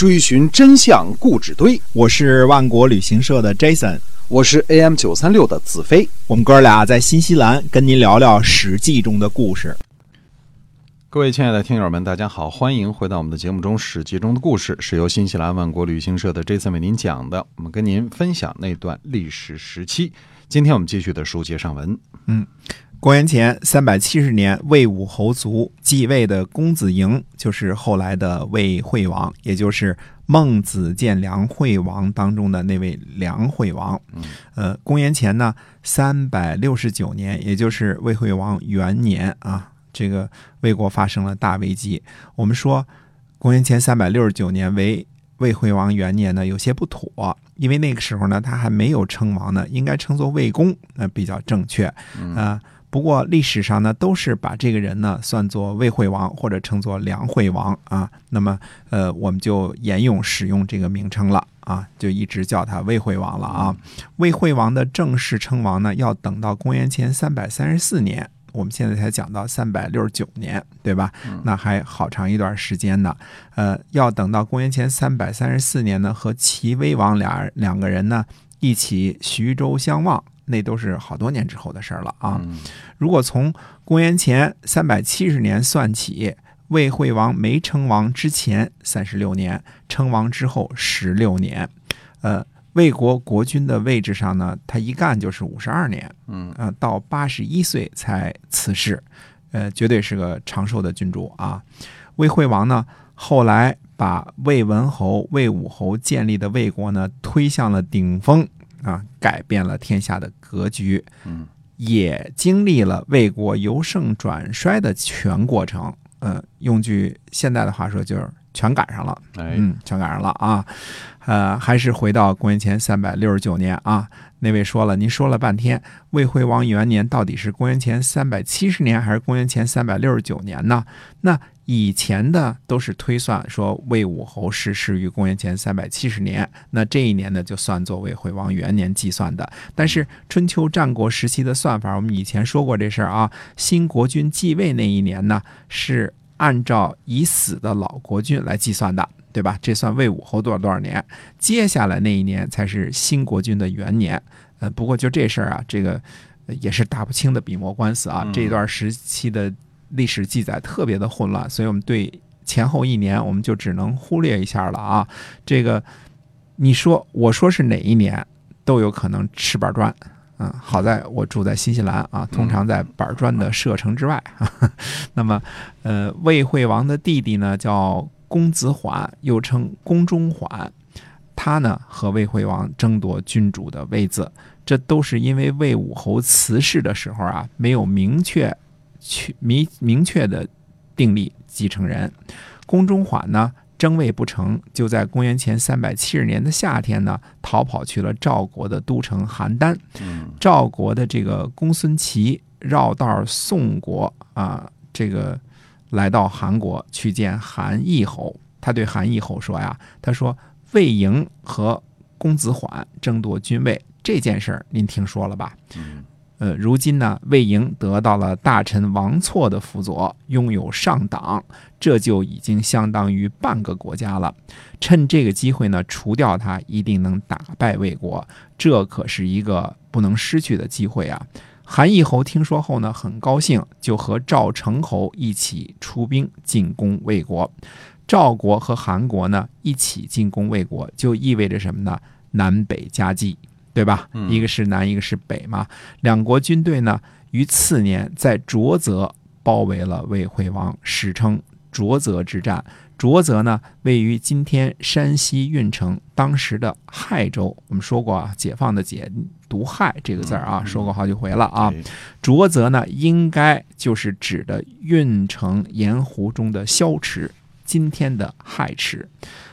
追寻真相故纸堆。我是万国旅行社的 Jason，我是 AM 九三六的子飞。我们哥俩在新西兰跟您聊聊《史记》中的故事。各位亲爱的听友们，大家好，欢迎回到我们的节目中，《史记》中的故事是由新西兰万国旅行社的 Jason 为您讲的。我们跟您分享那段历史时期。今天我们继续的书接上文。嗯，公元前三百七十年，魏武侯族继位的公子嬴，就是后来的魏惠王，也就是孟子见梁惠王当中的那位梁惠王。嗯，呃，公元前呢三百六十九年，也就是魏惠王元年啊，这个魏国发生了大危机。我们说，公元前三百六十九年为魏惠王元年呢，有些不妥，因为那个时候呢，他还没有称王呢，应该称作魏公，那比较正确啊、不过历史上呢，都是把这个人呢算作魏惠王或者称作梁惠王啊。那么呃，我们就沿用使用这个名称了啊，就一直叫他魏惠王了啊。魏惠王的正式称王呢，要等到公元前三百三十四年。我们现在才讲到三百六十九年，对吧？那还好长一段时间呢。呃，要等到公元前三百三十四年呢，和齐威王俩两个人呢一起徐州相望，那都是好多年之后的事儿了啊。如果从公元前三百七十年算起，魏惠王没称王之前三十六年，称王之后十六年，呃，魏国国君的位置上呢，他一干就是五十二年，嗯，呃，到八十一岁才辞世，呃，绝对是个长寿的君主啊。魏惠王呢，后来把魏文侯、魏武侯建立的魏国呢推向了顶峰啊，改变了天下的格局。嗯，也经历了魏国由盛转衰的全过程。嗯、用句现代的话说，就是全赶上了。哎，嗯，全赶上了啊。呃，还是回到公元前三百六十九年啊。那位说了，您说了半天，魏惠王元年到底是公元前三百七十年还是公元前三百六十九年呢？那以前的都是推算说魏武侯逝世于公元前三百七十年，那这一年呢就算作魏惠王元年计算的。但是春秋战国时期的算法，我们以前说过这事儿啊。新国君继位那一年呢，是按照已死的老国君来计算的，对吧？这算魏武侯多少多少年，接下来那一年才是新国君的元年。呃，不过就这事儿啊，这个呃也是打不清的笔墨官司啊。嗯这一段时期的历史记载特别的混乱，所以我们对前后一年我们就只能忽略一下了啊。这个你说我说是哪一年，都有可能吃板砖。嗯，好在我住在新西兰啊，通常在板砖的射程之外。那么，呃，魏惠王的弟弟呢叫公子缓，又称公中缓。他呢和魏惠王争夺君主的位子，这都是因为魏武侯辞世的时候啊，没有明确去明明确的订立继承人。公中缓呢争位不成，就在公元前三百七十年的夏天呢，逃跑去了赵国的都城邯郸。嗯，赵国的这个公孙齐绕道宋国啊，这个来到韩国去见韩义侯。他对韩义侯说呀：“他说魏营和公子缓争夺君位这件事儿，您听说了吧？呃，如今呢，魏莹得到了大臣王错的辅佐，拥有上党，这就已经相当于半个国家了。趁这个机会呢，除掉他，一定能打败魏国。这可是一个不能失去的机会啊！韩义侯听说后呢，很高兴，就和赵成侯一起出兵进攻魏国。赵国和韩国呢一起进攻魏国，就意味着什么呢？南北夹击，对吧？嗯一个是南，一个是北嘛。两国军队呢，于次年在浊泽包围了魏惠王，史称浊泽之战。浊泽呢，位于今天山西运城，当时的亥州。我们说过啊，解放的解读“亥”这个字儿啊，说过好几回了啊。哎浊泽呢，应该就是指的运城盐湖中的萧池，今天的亥池，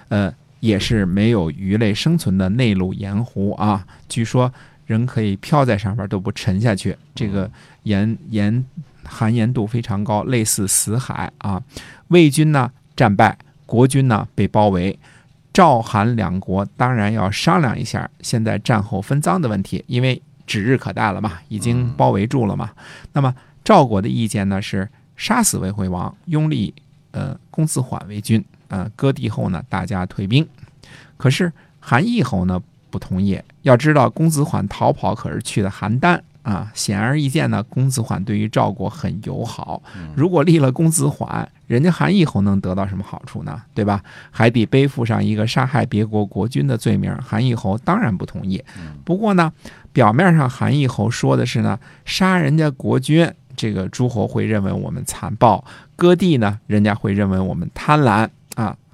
呃，也是没有鱼类生存的内陆盐湖啊。据说人可以漂在上面都不沉下去，这个盐盐含盐度非常高，类似死海啊。魏军呢战败，国军呢被包围。赵韩两国当然要商量一下现在战后分赃的问题，因为指日可待了嘛，已经包围住了嘛。那么赵国的意见呢是杀死魏惠王，拥立呃公子缓为君，呃，割地后呢，大家退兵。可是韩义侯呢不同意。要知道，公子缓逃跑可是去的邯郸啊，显而易见呢，公子缓对于赵国很友好。如果立了公子缓，人家韩义侯能得到什么好处呢？对吧？还得背负上一个杀害别国国君的罪名。韩义侯当然不同意。不过呢，表面上韩义侯说的是呢，杀人家国君，这个诸侯会认为我们残暴；割地呢，人家会认为我们贪婪啊。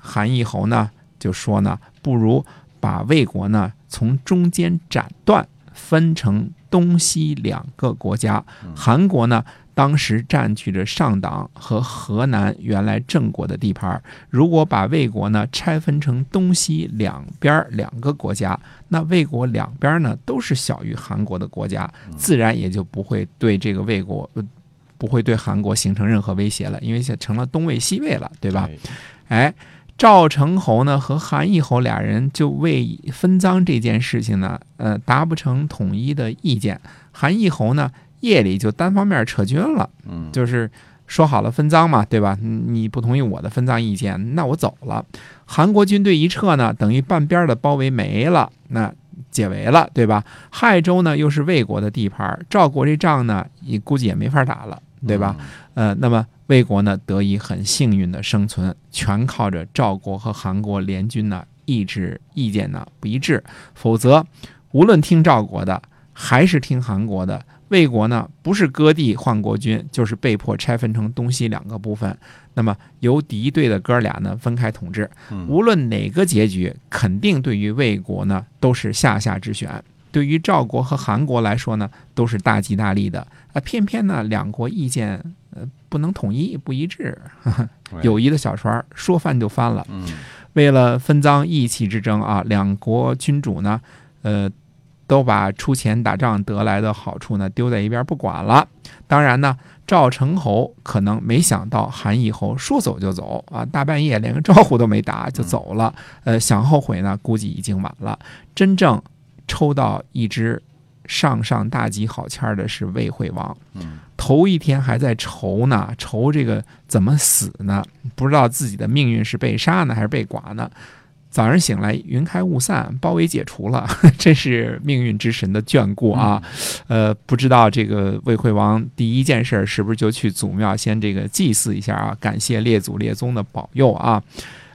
韩义侯呢就说呢，不如把魏国呢从中间斩断，分成东西两个国家。韩国呢。当时占据着上党和河南原来郑国的地盘，如果把魏国呢拆分成东西两边两个国家，那魏国两边呢都是小于韩国的国家，自然也就不会对这个魏国，不会对韩国形成任何威胁了，因为成了东魏西魏了，对吧？哎，赵成侯呢和韩义侯俩人就为分赃这件事情呢，呃，达不成统一的意见。韩义侯呢？夜里就单方面撤军了，嗯，就是说好了分赃嘛，对吧？你不同意我的分赃意见，那我走了。韩国军队一撤呢，等于半边的包围没了，那解围了，对吧？亥州呢又是魏国的地盘，赵国这仗呢，你估计也没法打了，对吧？呃，那么魏国呢得以很幸运的生存，全靠着赵国和韩国联军呢意志意见呢不一致，否则无论听赵国的还是听韩国的。魏国呢，不是割地换国君，就是被迫拆分成东西两个部分。那么由敌对的哥俩呢分开统治。无论哪个结局，肯定对于魏国呢都是下下之选。对于赵国和韩国来说呢，都是大吉大利的。啊，偏偏呢两国意见呃不能统一，不一致。友谊的小船说翻就翻了。为了分赃义气之争啊，两国君主呢，呃。都把出钱打仗得来的好处呢丢在一边不管了。当然呢，赵成侯可能没想到韩义侯说走就走啊，大半夜连个招呼都没打就走了。呃，想后悔呢，估计已经晚了。真正抽到一支上上大吉好签的是魏惠王。头一天还在愁呢，愁这个怎么死呢？不知道自己的命运是被杀呢，还是被剐呢？早上醒来，云开雾散，包围解除了，这是命运之神的眷顾啊！呃，不知道这个魏惠王第一件事是不是就去祖庙先这个祭祀一下啊，感谢列祖列宗的保佑啊？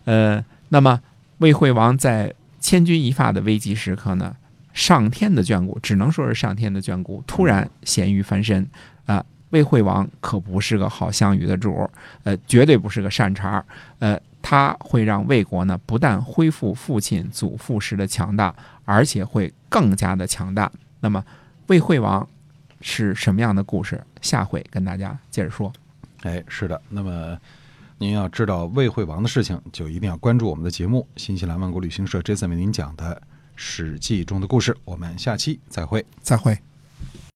呃，那么魏惠王在千钧一发的危急时刻呢，上天的眷顾，只能说是上天的眷顾，突然咸鱼翻身啊！魏惠王可不是个好项羽的主儿呃，绝对不是个善茬儿呃。他会让魏国呢，不但恢复父亲、祖父时的强大，而且会更加的强大。那么，魏惠王是什么样的故事？下回跟大家接着说。哎，是的。那么，您要知道魏惠王的事情，就一定要关注我们的节目——新西兰万国旅行社这次为您讲的《史记》中的故事。我们下期再会，再会。